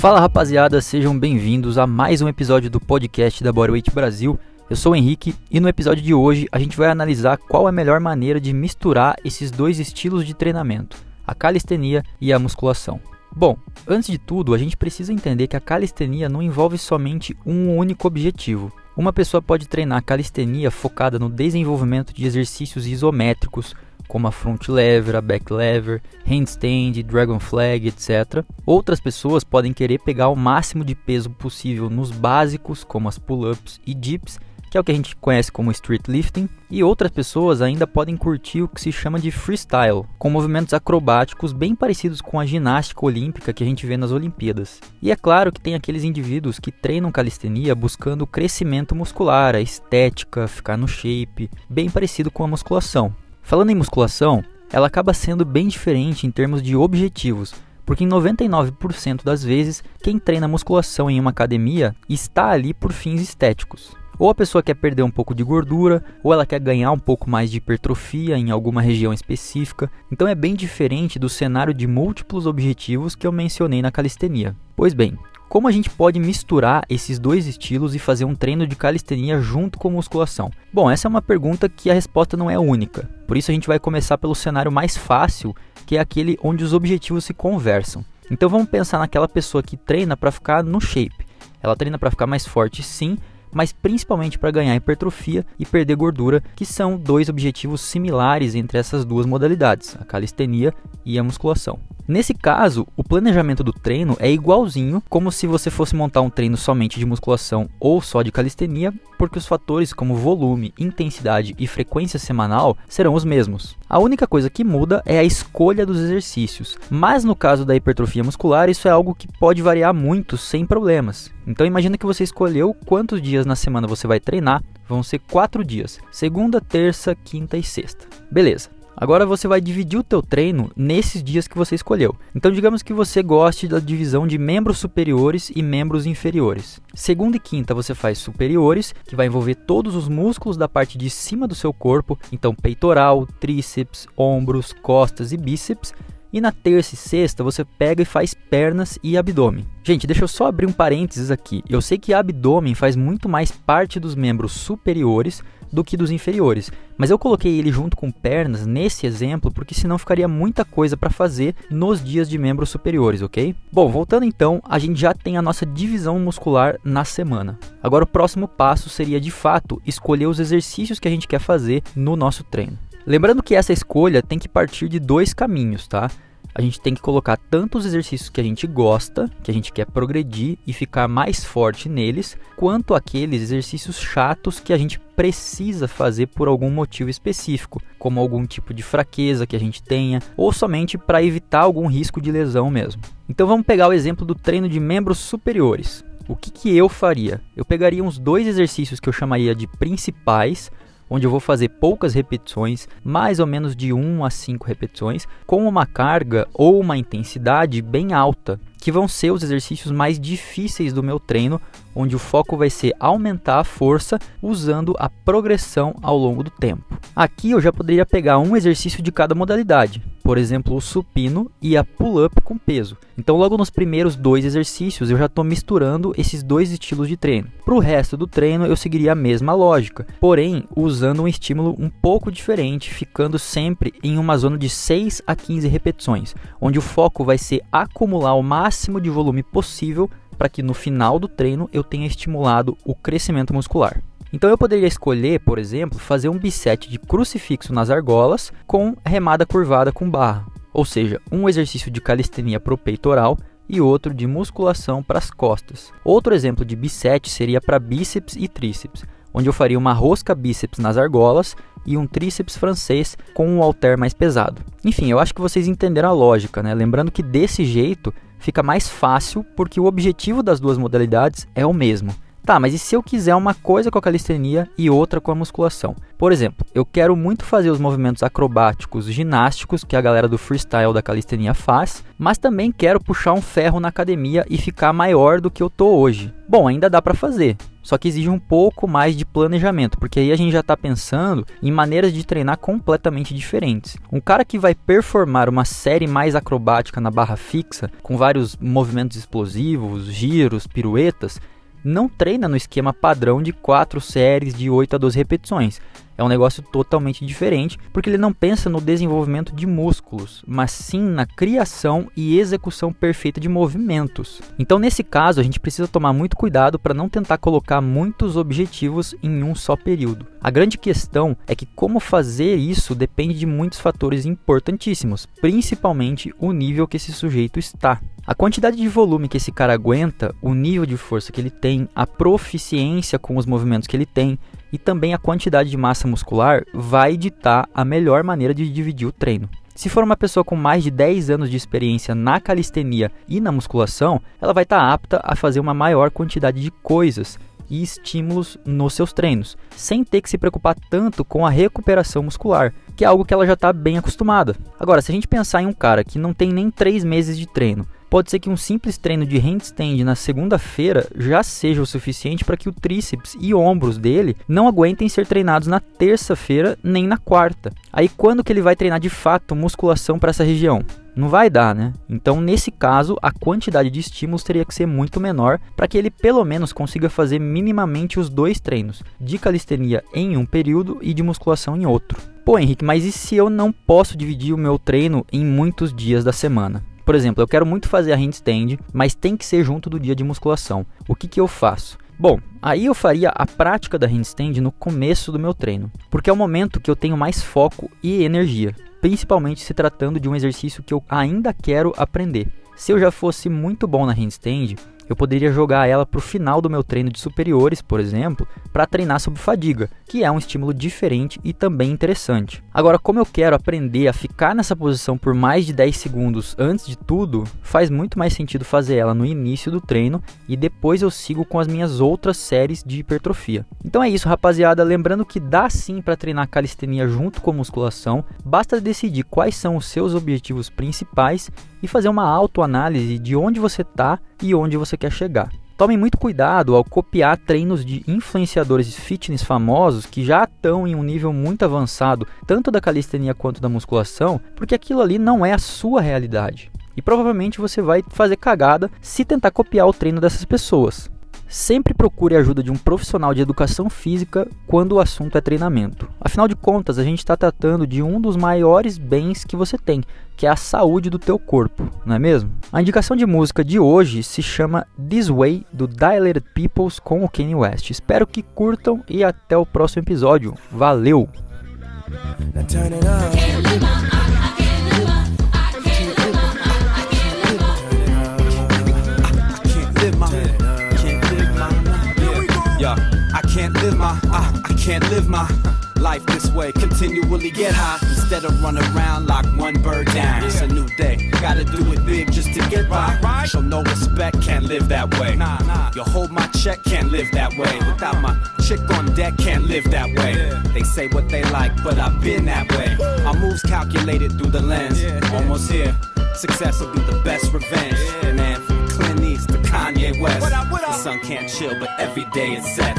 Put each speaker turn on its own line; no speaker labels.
Fala rapaziada, sejam bem-vindos a mais um episódio do podcast da Bodyweight Brasil. Eu sou o Henrique e no episódio de hoje a gente vai analisar qual é a melhor maneira de misturar esses dois estilos de treinamento, a calistenia e a musculação. Bom, antes de tudo, a gente precisa entender que a calistenia não envolve somente um único objetivo. Uma pessoa pode treinar calistenia focada no desenvolvimento de exercícios isométricos, como a front lever, a back lever, handstand, dragon flag, etc. Outras pessoas podem querer pegar o máximo de peso possível nos básicos, como as pull-ups e dips, que é o que a gente conhece como street lifting, e outras pessoas ainda podem curtir o que se chama de freestyle, com movimentos acrobáticos bem parecidos com a ginástica olímpica que a gente vê nas Olimpíadas. E é claro que tem aqueles indivíduos que treinam calistenia buscando crescimento muscular, a estética, ficar no shape, bem parecido com a musculação. Falando em musculação, ela acaba sendo bem diferente em termos de objetivos, porque em 99% das vezes quem treina musculação em uma academia está ali por fins estéticos. Ou a pessoa quer perder um pouco de gordura, ou ela quer ganhar um pouco mais de hipertrofia em alguma região específica. Então é bem diferente do cenário de múltiplos objetivos que eu mencionei na calistenia. Pois bem, como a gente pode misturar esses dois estilos e fazer um treino de calistenia junto com musculação? Bom, essa é uma pergunta que a resposta não é única. Por isso a gente vai começar pelo cenário mais fácil, que é aquele onde os objetivos se conversam. Então vamos pensar naquela pessoa que treina para ficar no shape. Ela treina para ficar mais forte, sim, mas principalmente para ganhar hipertrofia e perder gordura, que são dois objetivos similares entre essas duas modalidades, a calistenia e a musculação. Nesse caso, o planejamento do treino é igualzinho como se você fosse montar um treino somente de musculação ou só de calistenia, porque os fatores como volume, intensidade e frequência semanal serão os mesmos. A única coisa que muda é a escolha dos exercícios, mas no caso da hipertrofia muscular, isso é algo que pode variar muito sem problemas. Então imagina que você escolheu quantos dias na semana você vai treinar, vão ser quatro dias: segunda, terça, quinta e sexta. Beleza. Agora você vai dividir o teu treino nesses dias que você escolheu. Então digamos que você goste da divisão de membros superiores e membros inferiores. Segunda e quinta você faz superiores, que vai envolver todos os músculos da parte de cima do seu corpo, então peitoral, tríceps, ombros, costas e bíceps. E na terça e sexta você pega e faz pernas e abdômen. Gente, deixa eu só abrir um parênteses aqui. Eu sei que abdômen faz muito mais parte dos membros superiores do que dos inferiores, mas eu coloquei ele junto com pernas nesse exemplo porque senão ficaria muita coisa para fazer nos dias de membros superiores, ok? Bom, voltando então, a gente já tem a nossa divisão muscular na semana. Agora o próximo passo seria de fato escolher os exercícios que a gente quer fazer no nosso treino. Lembrando que essa escolha tem que partir de dois caminhos, tá? A gente tem que colocar tanto os exercícios que a gente gosta, que a gente quer progredir e ficar mais forte neles, quanto aqueles exercícios chatos que a gente precisa fazer por algum motivo específico, como algum tipo de fraqueza que a gente tenha, ou somente para evitar algum risco de lesão mesmo. Então vamos pegar o exemplo do treino de membros superiores. O que, que eu faria? Eu pegaria uns dois exercícios que eu chamaria de principais, onde eu vou fazer poucas repetições, mais ou menos de 1 a 5 repetições, com uma carga ou uma intensidade bem alta, que vão ser os exercícios mais difíceis do meu treino, onde o foco vai ser aumentar a força usando a progressão ao longo do tempo. Aqui eu já poderia pegar um exercício de cada modalidade, por exemplo, o supino e a pull-up com peso. Então, logo nos primeiros dois exercícios, eu já estou misturando esses dois estilos de treino. Para o resto do treino, eu seguiria a mesma lógica, porém usando um estímulo um pouco diferente, ficando sempre em uma zona de 6 a 15 repetições, onde o foco vai ser acumular o máximo de volume possível para que no final do treino eu tenha estimulado o crescimento muscular. Então eu poderia escolher, por exemplo, fazer um bisete de crucifixo nas argolas com remada curvada com barra, ou seja, um exercício de calistenia o peitoral e outro de musculação para as costas. Outro exemplo de bisete seria para bíceps e tríceps, onde eu faria uma rosca bíceps nas argolas e um tríceps francês com um halter mais pesado. Enfim, eu acho que vocês entenderam a lógica, né? Lembrando que desse jeito fica mais fácil porque o objetivo das duas modalidades é o mesmo Tá, mas e se eu quiser uma coisa com a calistenia e outra com a musculação? Por exemplo, eu quero muito fazer os movimentos acrobáticos, ginásticos que a galera do freestyle da calistenia faz, mas também quero puxar um ferro na academia e ficar maior do que eu tô hoje. Bom, ainda dá para fazer, só que exige um pouco mais de planejamento, porque aí a gente já está pensando em maneiras de treinar completamente diferentes. Um cara que vai performar uma série mais acrobática na barra fixa, com vários movimentos explosivos, giros, piruetas, não treina no esquema padrão de 4 séries de 8 a 12 repetições. É um negócio totalmente diferente, porque ele não pensa no desenvolvimento de músculos, mas sim na criação e execução perfeita de movimentos. Então, nesse caso, a gente precisa tomar muito cuidado para não tentar colocar muitos objetivos em um só período. A grande questão é que como fazer isso depende de muitos fatores importantíssimos, principalmente o nível que esse sujeito está. A quantidade de volume que esse cara aguenta, o nível de força que ele tem, a proficiência com os movimentos que ele tem e também a quantidade de massa muscular vai ditar a melhor maneira de dividir o treino. Se for uma pessoa com mais de 10 anos de experiência na calistenia e na musculação, ela vai estar apta a fazer uma maior quantidade de coisas e estímulos nos seus treinos, sem ter que se preocupar tanto com a recuperação muscular, que é algo que ela já está bem acostumada. Agora, se a gente pensar em um cara que não tem nem 3 meses de treino, pode ser que um simples treino de handstand na segunda-feira já seja o suficiente para que o tríceps e ombros dele não aguentem ser treinados na terça-feira nem na quarta. Aí quando que ele vai treinar de fato musculação para essa região? Não vai dar, né? Então, nesse caso, a quantidade de estímulos teria que ser muito menor para que ele pelo menos consiga fazer minimamente os dois treinos, de calistenia em um período e de musculação em outro. Pô, Henrique, mas e se eu não posso dividir o meu treino em muitos dias da semana? Por exemplo, eu quero muito fazer a handstand, mas tem que ser junto do dia de musculação. O que, que eu faço? Bom, aí eu faria a prática da handstand no começo do meu treino, porque é o momento que eu tenho mais foco e energia, principalmente se tratando de um exercício que eu ainda quero aprender. Se eu já fosse muito bom na handstand, eu poderia jogar ela para o final do meu treino de superiores, por exemplo, para treinar sob fadiga, que é um estímulo diferente e também interessante. Agora, como eu quero aprender a ficar nessa posição por mais de 10 segundos antes de tudo, faz muito mais sentido fazer ela no início do treino e depois eu sigo com as minhas outras séries de hipertrofia. Então é isso, rapaziada. Lembrando que dá sim para treinar calistenia junto com musculação, basta decidir quais são os seus objetivos principais e fazer uma autoanálise de onde você está e onde você quer chegar. Tomem muito cuidado ao copiar treinos de influenciadores fitness famosos que já estão em um nível muito avançado, tanto da calistenia quanto da musculação, porque aquilo ali não é a sua realidade. E provavelmente você vai fazer cagada se tentar copiar o treino dessas pessoas. Sempre procure a ajuda de um profissional de educação física quando o assunto é treinamento. Afinal de contas, a gente está tratando de um dos maiores bens que você tem, que é a saúde do teu corpo, não é mesmo? A indicação de música de hoje se chama This Way do Dilated Peoples com o Kanye West. Espero que curtam e até o próximo episódio. Valeu! Can't live my life this way. Continually get high instead of run around like one bird down. It's a new day, gotta do it big just to get by. Show no respect, can't live that way. You hold my check, can't live that way. Without my chick on deck, can't live that way. They say what they like, but I've been that way. My moves calculated through the lens, almost here. Success will be the best revenge, man. From Clint East to Kanye West, the sun can't chill, but every day is set.